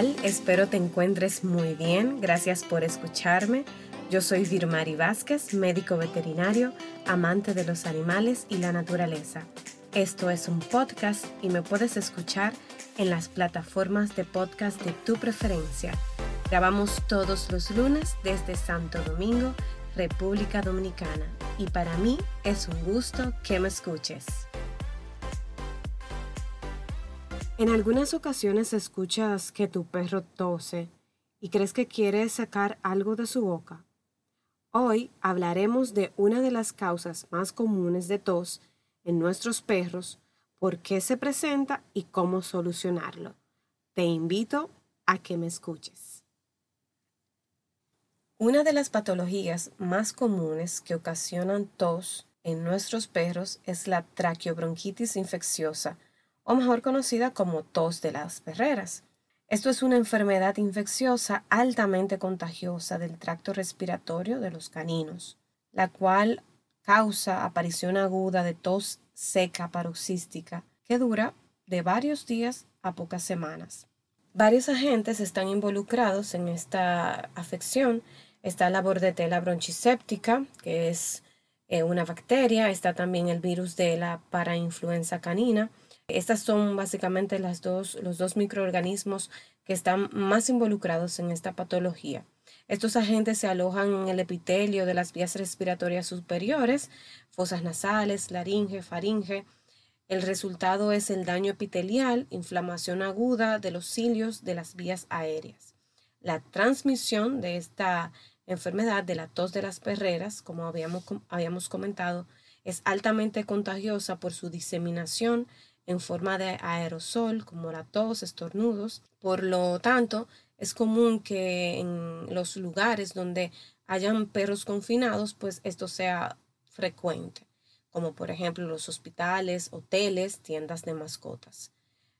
Hola, ¿qué tal? Espero te encuentres muy bien. Gracias por escucharme. Yo soy Virmari Vázquez, médico veterinario, amante de los animales y la naturaleza. Esto es un podcast y me puedes escuchar en las plataformas de podcast de tu preferencia. Grabamos todos los lunes desde Santo Domingo, República Dominicana. Y para mí es un gusto que me escuches. En algunas ocasiones escuchas que tu perro tose y crees que quiere sacar algo de su boca. Hoy hablaremos de una de las causas más comunes de tos en nuestros perros, por qué se presenta y cómo solucionarlo. Te invito a que me escuches. Una de las patologías más comunes que ocasionan tos en nuestros perros es la traqueobronquitis infecciosa o mejor conocida como tos de las perreras. Esto es una enfermedad infecciosa altamente contagiosa del tracto respiratorio de los caninos, la cual causa aparición aguda de tos seca paroxística que dura de varios días a pocas semanas. Varios agentes están involucrados en esta afección. Está la bordetela bronchiséptica, que es eh, una bacteria. Está también el virus de la parainfluenza canina, estas son básicamente las dos, los dos microorganismos que están más involucrados en esta patología. Estos agentes se alojan en el epitelio de las vías respiratorias superiores, fosas nasales, laringe, faringe. El resultado es el daño epitelial, inflamación aguda de los cilios de las vías aéreas. La transmisión de esta enfermedad de la tos de las perreras, como habíamos, habíamos comentado, es altamente contagiosa por su diseminación en forma de aerosol, como la tos, estornudos. Por lo tanto, es común que en los lugares donde hayan perros confinados, pues esto sea frecuente, como por ejemplo los hospitales, hoteles, tiendas de mascotas.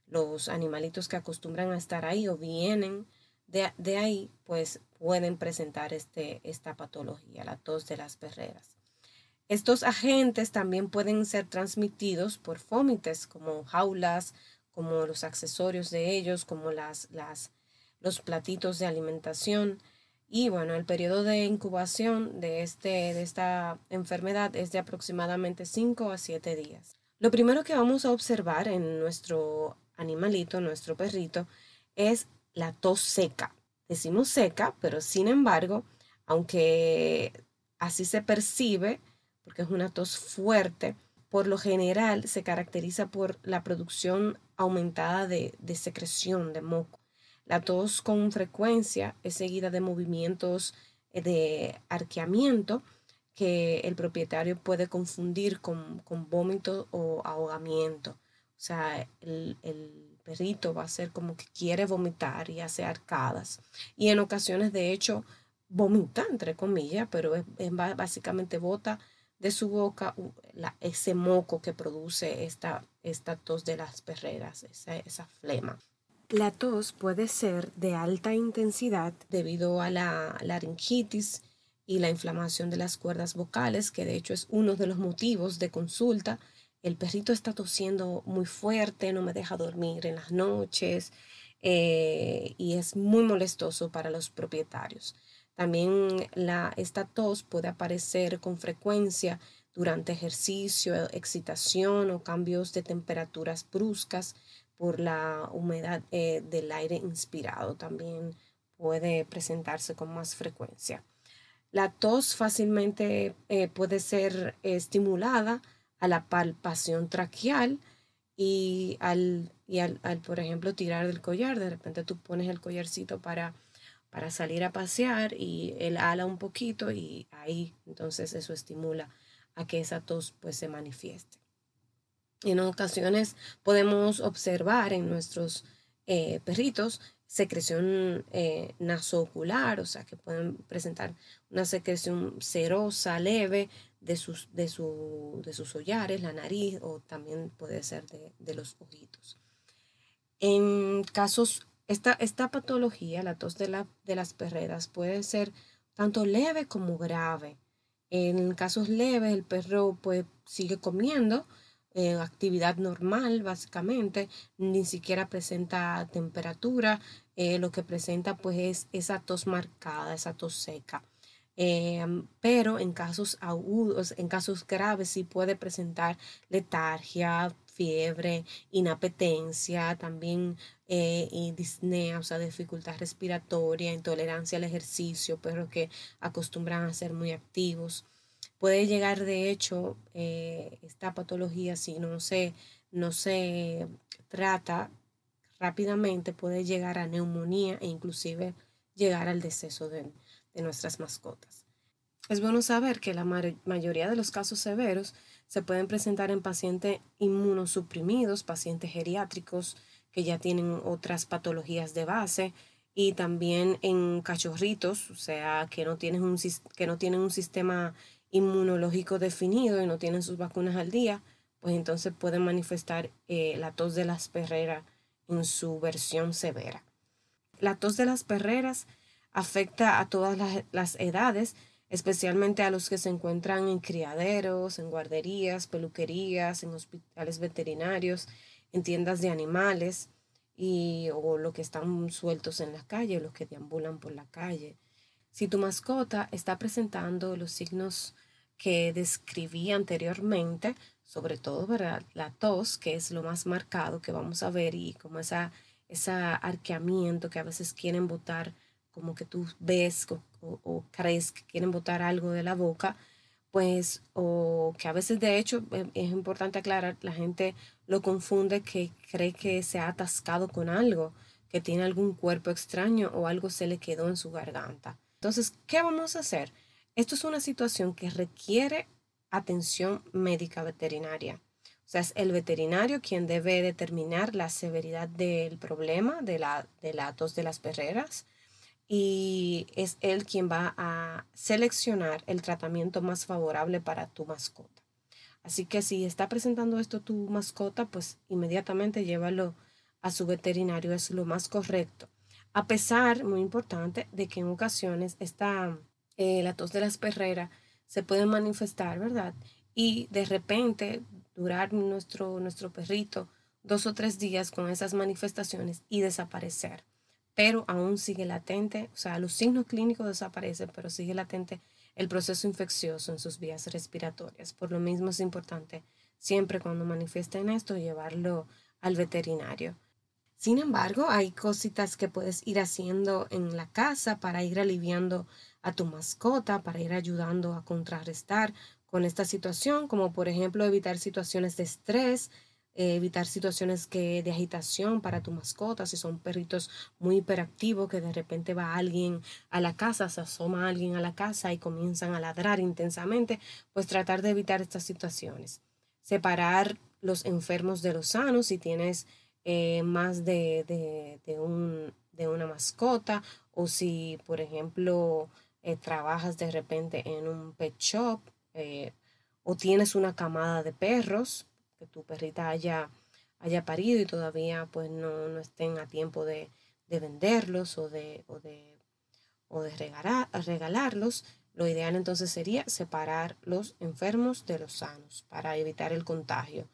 Los animalitos que acostumbran a estar ahí o vienen de, de ahí, pues pueden presentar este, esta patología, la tos de las perreras. Estos agentes también pueden ser transmitidos por fómites, como jaulas, como los accesorios de ellos, como las, las, los platitos de alimentación. Y bueno, el periodo de incubación de, este, de esta enfermedad es de aproximadamente 5 a 7 días. Lo primero que vamos a observar en nuestro animalito, nuestro perrito, es la tos seca. Decimos seca, pero sin embargo, aunque así se percibe, porque es una tos fuerte, por lo general se caracteriza por la producción aumentada de, secreción de moco. La tos con frecuencia es seguida de movimientos eh, de arqueamiento que el propietario puede confundir con, vómito o ahogamiento. O sea, el, perrito va a ser como que quiere vomitar y hace arcadas. Y en ocasiones, de hecho, vomita, entre comillas, pero es, básicamente bota de su boca ese moco que produce esta, esta tos de las perreras, esa, esa flema. La tos puede ser de alta intensidad debido a la laringitis y la inflamación de las cuerdas vocales, que de hecho es uno de los motivos de consulta. El perrito está tosiendo muy fuerte, no me deja dormir en las noches eh, y es muy molestoso para los propietarios. También la, esta tos puede aparecer con frecuencia durante ejercicio, excitación o cambios de temperaturas bruscas por la humedad eh, del aire inspirado. También puede presentarse con más frecuencia. La tos fácilmente eh, puede ser estimulada a la palpación traqueal y, al, y al, por ejemplo, tirar del collar. De repente tú pones el collarcito para para salir a pasear y él ala un poquito y ahí entonces eso estimula a que esa tos pues se manifieste. En ocasiones podemos observar en nuestros eh, perritos secreción eh, nasoocular, o sea que pueden presentar una secreción cerosa leve de sus, de, su, de sus hollares, la nariz o también puede ser de, de los ojitos. En casos esta, patología, la tos de, la, de las perreras, puede ser tanto leve como grave. En casos leves, el perro pues, sigue comiendo eh, actividad normal, básicamente, ni siquiera presenta temperatura, eh, lo que presenta pues es esa tos marcada, esa tos seca. Em, pero en casos agudos, en casos graves, sí puede presentar letargia, fiebre, inapetencia, también eh, disnea, o sea, dificultad respiratoria, intolerancia al ejercicio, pero que acostumbran a ser muy activos. Puede llegar, de hecho, eh, esta patología, si no se, no se trata rápidamente, puede llegar a neumonía e inclusive llegar al deceso de, de nuestras mascotas. Es bueno saber que la mayoría de los casos severos se pueden presentar en pacientes inmunosuprimidos, pacientes geriátricos que ya tienen otras patologías de base y también en cachorritos, o sea, que no tienen un, que no tienen un sistema inmunológico definido y no tienen sus vacunas al día, pues entonces pueden manifestar eh, la tos de las perreras en su versión severa. La tos de las perreras afecta a todas las, edades, especialmente a los que se encuentran en criaderos, en guarderías, peluquerías, en hospitales veterinarios, en tiendas de animales y o los que están sueltos en la calle, los que deambulan por la calle. Si tu mascota está presentando los signos que describí anteriormente, sobre todo ¿verdad? la tos, que es lo más marcado que vamos a ver, y como esa, ese arqueamiento que a veces quieren botar, como que tú ves o, crees que quieren botar algo de la boca, pues, o que a veces de hecho eh, es importante aclarar, la gente lo confunde que cree que se ha atascado con algo, que tiene algún cuerpo extraño o algo se le quedó en su garganta. Entonces, ¿qué vamos a hacer? Esto es una situación que requiere atención médica veterinaria. O sea, es el veterinario quien debe determinar la severidad del problema de la, de la tos de las perreras y es él quien va a seleccionar el tratamiento más favorable para tu mascota. Así que si está presentando esto tu mascota, pues inmediatamente llévalo a su veterinario, es lo más correcto a pesar, muy importante, de que en ocasiones esta, eh, la tos de las perreras se puede manifestar, ¿verdad? Y de repente durar nuestro, nuestro perrito dos o tres días con esas manifestaciones y desaparecer. Pero aún sigue latente, o sea, los signos clínicos desaparecen, pero sigue latente el proceso infeccioso en sus vías respiratorias. Por lo mismo es importante siempre cuando manifiesten esto llevarlo al veterinario. Sin embargo, hay cositas que puedes ir haciendo en la casa para ir aliviando a tu mascota, para ir ayudando a contrarrestar con esta situación, como por ejemplo evitar situaciones de estrés, eh, evitar situaciones que, de agitación para tu mascota, si son perritos muy hiperactivos que de repente va alguien a la casa, se asoma alguien a la casa y comienzan a ladrar intensamente, pues tratar de evitar estas situaciones. Separar los enfermos de los sanos si tienes eh, más de, de, un, de, una mascota o si, por ejemplo, eh, trabajas de repente en un pet shop o tienes una camada de perros que tu perrita haya, haya parido y todavía pues no, no estén a tiempo de, de venderlos o de, o de, o de regalar, regalarlos. Lo ideal entonces sería separar los enfermos de los sanos para evitar el contagio.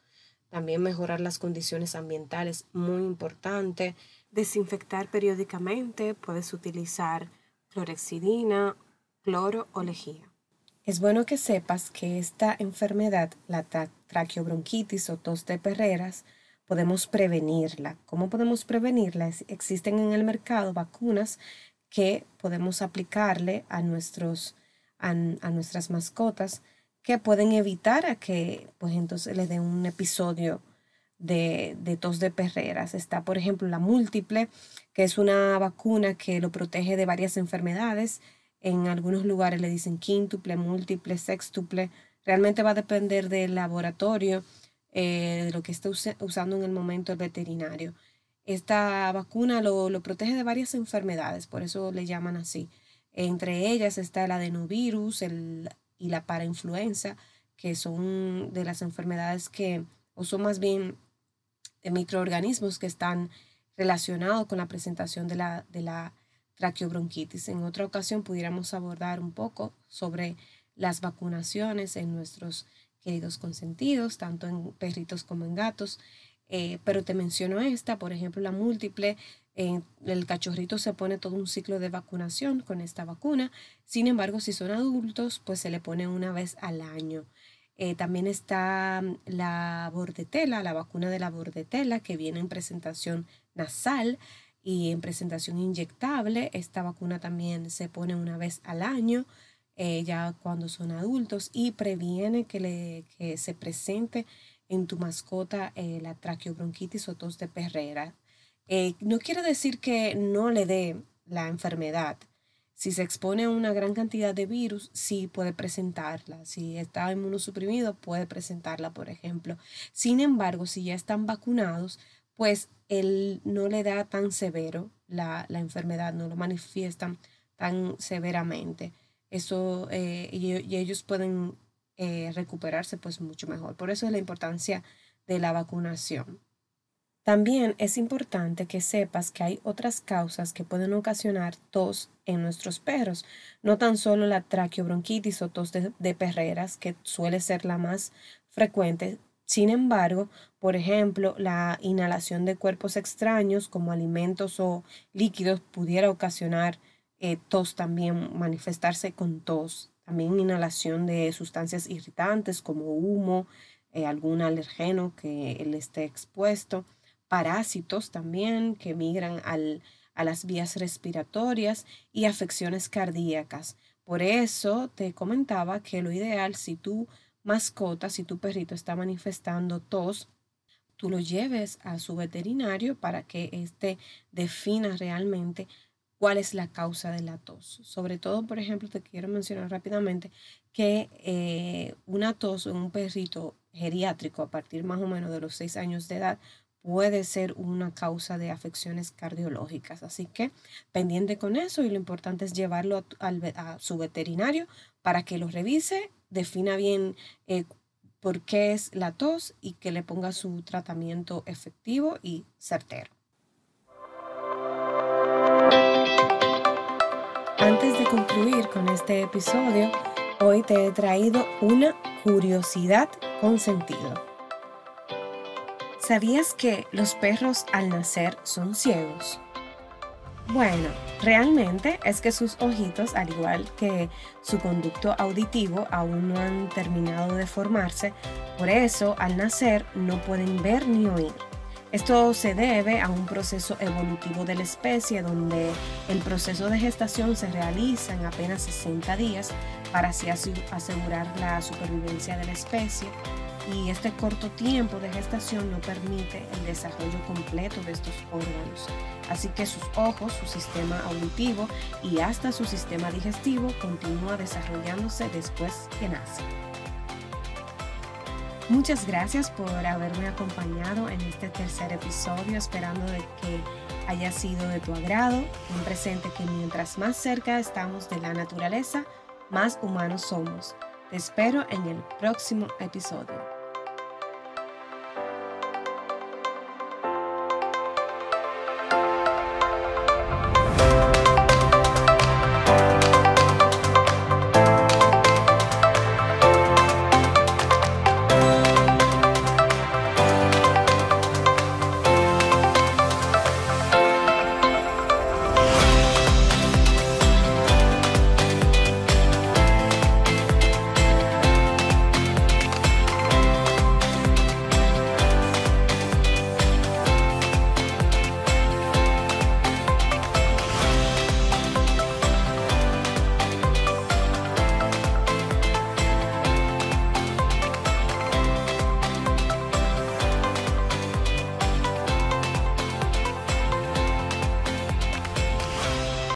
También mejorar las condiciones ambientales, muy importante. Desinfectar periódicamente, puedes utilizar clorexidina, cloro o lejía. Es bueno que sepas que esta enfermedad, la traqueobronquitis o tos de perreras, podemos prevenirla. ¿Cómo podemos prevenirla? Existen en el mercado vacunas que podemos aplicarle a, nuestros, a nuestras mascotas que pueden evitar a que pues entonces les den un episodio de, de, tos de perreras. Está, por ejemplo, la múltiple, que es una vacuna que lo protege de varias enfermedades. En algunos lugares le dicen quíntuple, múltiple, sextuple. Realmente va a depender del laboratorio, eh, de lo que esté usando en el momento el veterinario. Esta vacuna lo, protege de varias enfermedades, por eso le llaman así. Entre ellas está el adenovirus, el y la parainfluenza, que son de las enfermedades que, o son más bien de microorganismos que están relacionados con la presentación de la, de la traqueobronquitis. En otra ocasión pudiéramos abordar un poco sobre las vacunaciones en nuestros queridos consentidos, tanto en perritos como en gatos. Eh, pero te menciono esta, por ejemplo, la múltiple. el cachorrito se pone todo un ciclo de vacunación con esta vacuna. Sin embargo, si son adultos, pues se le pone una vez al año. Eh, también está la bordetela, la vacuna de la bordetela, que viene en presentación nasal y en presentación inyectable. Esta vacuna también se pone una vez al año. Eh, ya cuando son adultos y previene que, le, que se presente en tu mascota eh, la traqueobronquitis o tos de perrera. Eh, no quiere decir que no le dé la enfermedad. Si se expone a una gran cantidad de virus, sí puede presentarla. Si está inmunosuprimido, puede presentarla, por ejemplo. Sin embargo, si ya están vacunados, pues él no le da tan severo la, la enfermedad, no lo manifiestan tan severamente. Eso, eh, y ellos pueden eh, recuperarse pues mucho mejor. Por eso es la importancia de la vacunación. También es importante que sepas que hay otras causas que pueden ocasionar tos en nuestros perros, no tan solo la traqueobronquitis o tos de, de perreras, que suele ser la más frecuente, sin embargo, por ejemplo, la inhalación de cuerpos extraños como alimentos o líquidos pudiera ocasionar eh, tos también, manifestarse con tos también inhalación de sustancias irritantes como humo, eh, algún alergeno que él esté expuesto, parásitos también que migran al, a las vías respiratorias y afecciones cardíacas. Por eso te comentaba que lo ideal si tu mascota, si tu perrito está manifestando tos, tú lo lleves a su veterinario para que éste defina realmente cuál es la causa de la tos. Sobre todo, por ejemplo, te quiero mencionar rápidamente que eh, una tos en un perrito geriátrico a partir más o menos de los 6 años de edad puede ser una causa de afecciones cardiológicas. Así que pendiente con eso y lo importante es llevarlo a, su veterinario para que lo revise, defina bien eh, por qué es la tos y que le ponga su tratamiento efectivo y certero. Antes de concluir con este episodio, hoy te he traído una curiosidad con sentido. ¿Sabías que los perros al nacer son ciegos? Bueno, realmente es que sus ojitos, al igual que su conducto auditivo, aún no han terminado de formarse, por eso al nacer no pueden ver ni oír. Esto se debe a un proceso evolutivo de la especie donde el proceso de gestación se realiza en apenas 60 días para así asegurar la supervivencia de la especie y este corto tiempo de gestación no permite el desarrollo completo de estos órganos. Así que sus ojos, su sistema auditivo y hasta su sistema digestivo continúa desarrollándose después que nace. Muchas gracias por haberme acompañado en este tercer episodio, esperando que haya sido de tu agrado. Ten presente que mientras más cerca estamos de la naturaleza, más humanos somos. Te espero en el próximo episodio.